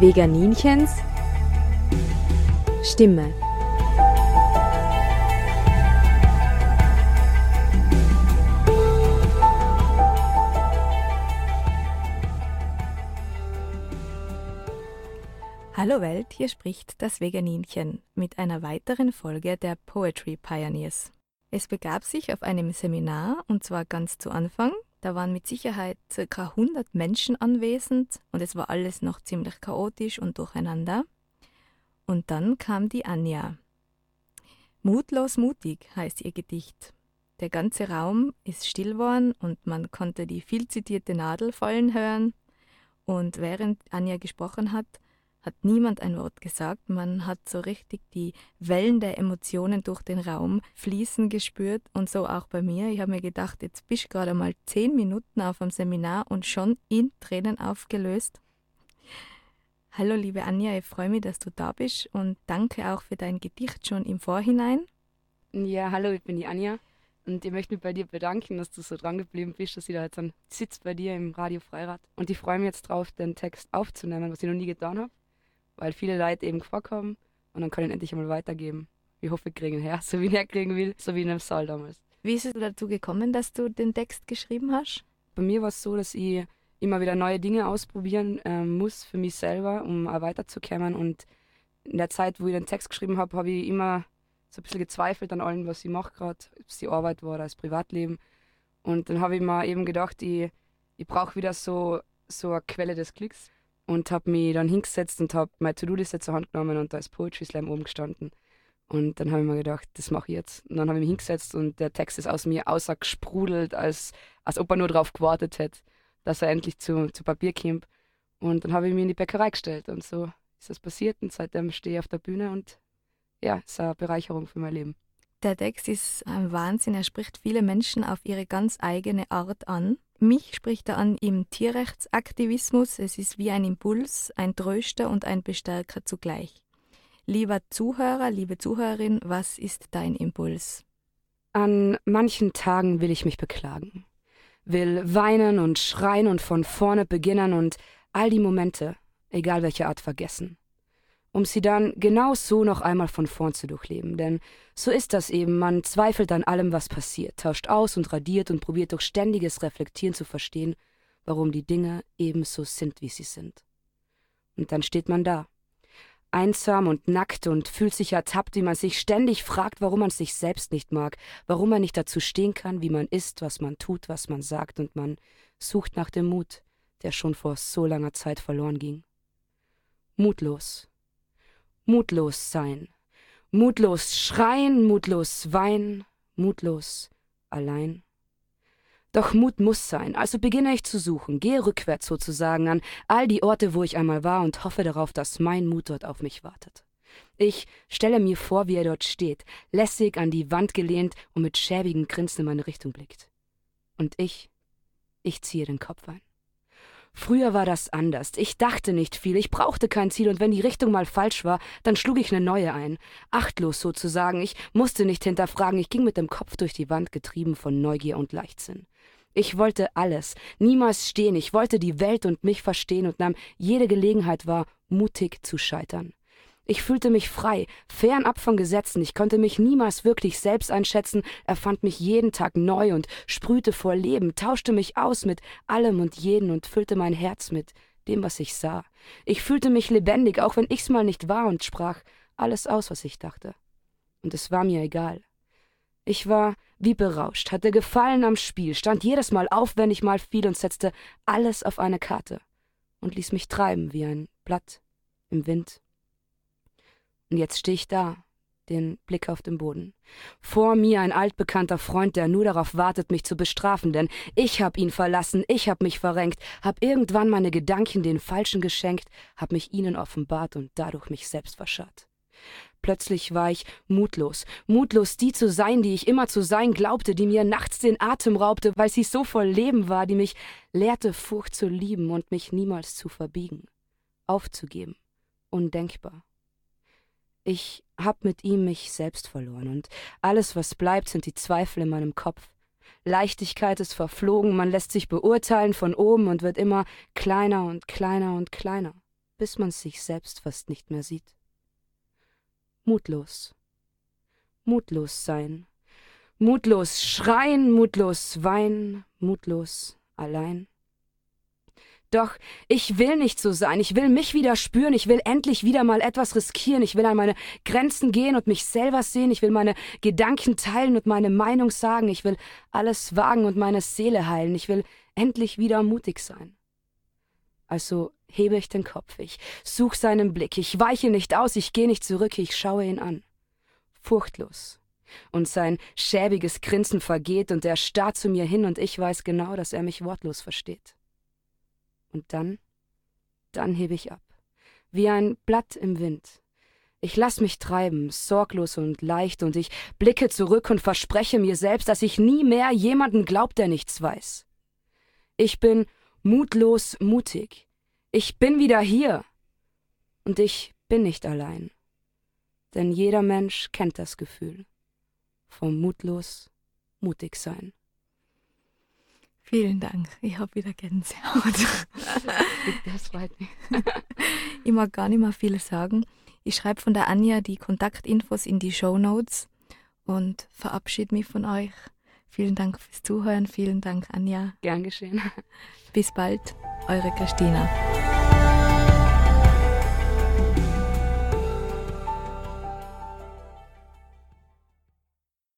Veganinchens Stimme. Hallo Welt, hier spricht das Veganinchen mit einer weiteren Folge der Poetry Pioneers. Es begab sich auf einem Seminar und zwar ganz zu Anfang. Da waren mit Sicherheit ca. 100 Menschen anwesend und es war alles noch ziemlich chaotisch und durcheinander. Und dann kam die Anja. Mutlos mutig heißt ihr Gedicht. Der ganze Raum ist still geworden und man konnte die viel zitierte Nadel fallen hören. Und während Anja gesprochen hat, hat niemand ein Wort gesagt. Man hat so richtig die Wellen der Emotionen durch den Raum fließen gespürt und so auch bei mir. Ich habe mir gedacht, jetzt bist du gerade mal zehn Minuten auf dem Seminar und schon in Tränen aufgelöst. Hallo liebe Anja, ich freue mich, dass du da bist und danke auch für dein Gedicht schon im Vorhinein. Ja, hallo, ich bin die Anja und ich möchte mich bei dir bedanken, dass du so dran geblieben bist, dass ich da jetzt dann sitzt bei dir im Radio Freirad. Und ich freue mich jetzt drauf, den Text aufzunehmen, was ich noch nie getan habe weil viele Leute eben gefragt haben und dann kann ich ihn endlich einmal weitergeben. Ich hoffe, ich kriege ihn her, so wie er kriegen will, so wie in einem Saal damals. Wie ist es dazu gekommen, dass du den Text geschrieben hast? Bei mir war es so, dass ich immer wieder neue Dinge ausprobieren äh, muss für mich selber, um auch weiterzukommen. Und in der Zeit, wo ich den Text geschrieben habe, habe ich immer so ein bisschen gezweifelt an allem, was ich mache gerade, ob es die Arbeit war oder das Privatleben. Und dann habe ich mir eben gedacht, ich, ich brauche wieder so, so eine Quelle des Glücks und habe mich dann hingesetzt und habe meine To-Do-Liste zur Hand genommen und da ist Poetry Slam oben gestanden. Und dann habe ich mir gedacht, das mache ich jetzt. Und dann habe ich mich hingesetzt und der Text ist aus mir außergesprudelt, als, als ob er nur darauf gewartet hätte, dass er endlich zu, zu Papier kommt. Und dann habe ich mich in die Bäckerei gestellt und so ist das passiert und seitdem stehe ich auf der Bühne und ja, es ist eine Bereicherung für mein Leben. Der Text ist ein Wahnsinn, er spricht viele Menschen auf ihre ganz eigene Art an. Mich spricht er an im Tierrechtsaktivismus. Es ist wie ein Impuls, ein Tröster und ein Bestärker zugleich. Lieber Zuhörer, liebe Zuhörerin, was ist dein Impuls? An manchen Tagen will ich mich beklagen, will weinen und schreien und von vorne beginnen und all die Momente, egal welche Art, vergessen um sie dann genau so noch einmal von vorn zu durchleben. Denn so ist das eben, man zweifelt an allem, was passiert, tauscht aus und radiert und probiert durch ständiges Reflektieren zu verstehen, warum die Dinge ebenso sind, wie sie sind. Und dann steht man da, einsam und nackt und fühlt sich ertappt, wie man sich ständig fragt, warum man sich selbst nicht mag, warum man nicht dazu stehen kann, wie man ist, was man tut, was man sagt, und man sucht nach dem Mut, der schon vor so langer Zeit verloren ging. Mutlos, mutlos sein, mutlos schreien, mutlos weinen, mutlos allein. Doch Mut muss sein, also beginne ich zu suchen, gehe rückwärts sozusagen an all die Orte, wo ich einmal war und hoffe darauf, dass mein Mut dort auf mich wartet. Ich stelle mir vor, wie er dort steht, lässig an die Wand gelehnt und mit schäbigem Grinsen in meine Richtung blickt. Und ich, ich ziehe den Kopf ein. Früher war das anders. Ich dachte nicht viel, ich brauchte kein Ziel, und wenn die Richtung mal falsch war, dann schlug ich eine neue ein. Achtlos sozusagen, ich musste nicht hinterfragen, ich ging mit dem Kopf durch die Wand, getrieben von Neugier und Leichtsinn. Ich wollte alles, niemals stehen, ich wollte die Welt und mich verstehen und nahm jede Gelegenheit wahr, mutig zu scheitern. Ich fühlte mich frei, fernab von Gesetzen, ich konnte mich niemals wirklich selbst einschätzen, erfand mich jeden Tag neu und sprühte vor Leben, tauschte mich aus mit allem und jeden und füllte mein Herz mit dem, was ich sah. Ich fühlte mich lebendig, auch wenn ich's mal nicht war, und sprach alles aus, was ich dachte. Und es war mir egal. Ich war wie berauscht, hatte Gefallen am Spiel, stand jedes Mal auf, wenn ich mal fiel und setzte alles auf eine Karte und ließ mich treiben wie ein Blatt im Wind und jetzt stehe ich da, den Blick auf den Boden. Vor mir ein altbekannter Freund, der nur darauf wartet, mich zu bestrafen, denn ich hab ihn verlassen, ich hab mich verrenkt, hab irgendwann meine Gedanken den Falschen geschenkt, hab mich ihnen offenbart und dadurch mich selbst verscharrt. Plötzlich war ich mutlos, mutlos die zu sein, die ich immer zu sein glaubte, die mir nachts den Atem raubte, weil sie so voll Leben war, die mich lehrte, Furcht zu lieben und mich niemals zu verbiegen, aufzugeben, undenkbar. Ich hab mit ihm mich selbst verloren und alles, was bleibt, sind die Zweifel in meinem Kopf. Leichtigkeit ist verflogen, man lässt sich beurteilen von oben und wird immer kleiner und kleiner und kleiner. bis man sich selbst fast nicht mehr sieht. Mutlos. Mutlos sein. Mutlos schreien, mutlos weinen, mutlos allein. Doch ich will nicht so sein, ich will mich wieder spüren, ich will endlich wieder mal etwas riskieren, ich will an meine Grenzen gehen und mich selber sehen, ich will meine Gedanken teilen und meine Meinung sagen, ich will alles wagen und meine Seele heilen, ich will endlich wieder mutig sein. Also hebe ich den Kopf, ich such seinen Blick, ich weiche nicht aus, ich gehe nicht zurück, ich schaue ihn an. Furchtlos. Und sein schäbiges Grinsen vergeht und er starrt zu mir hin und ich weiß genau, dass er mich wortlos versteht. Und dann, dann hebe ich ab, wie ein Blatt im Wind. Ich lass mich treiben, sorglos und leicht, und ich blicke zurück und verspreche mir selbst, dass ich nie mehr jemanden glaub, der nichts weiß. Ich bin mutlos mutig. Ich bin wieder hier. Und ich bin nicht allein. Denn jeder Mensch kennt das Gefühl vom mutlos mutig sein. Vielen Dank. Ich habe wieder Gänsehaut. das freut mich. ich mag gar nicht mehr viel sagen. Ich schreibe von der Anja die Kontaktinfos in die Show Notes und verabschiede mich von euch. Vielen Dank fürs Zuhören. Vielen Dank, Anja. Gern geschehen. Bis bald, eure Christina.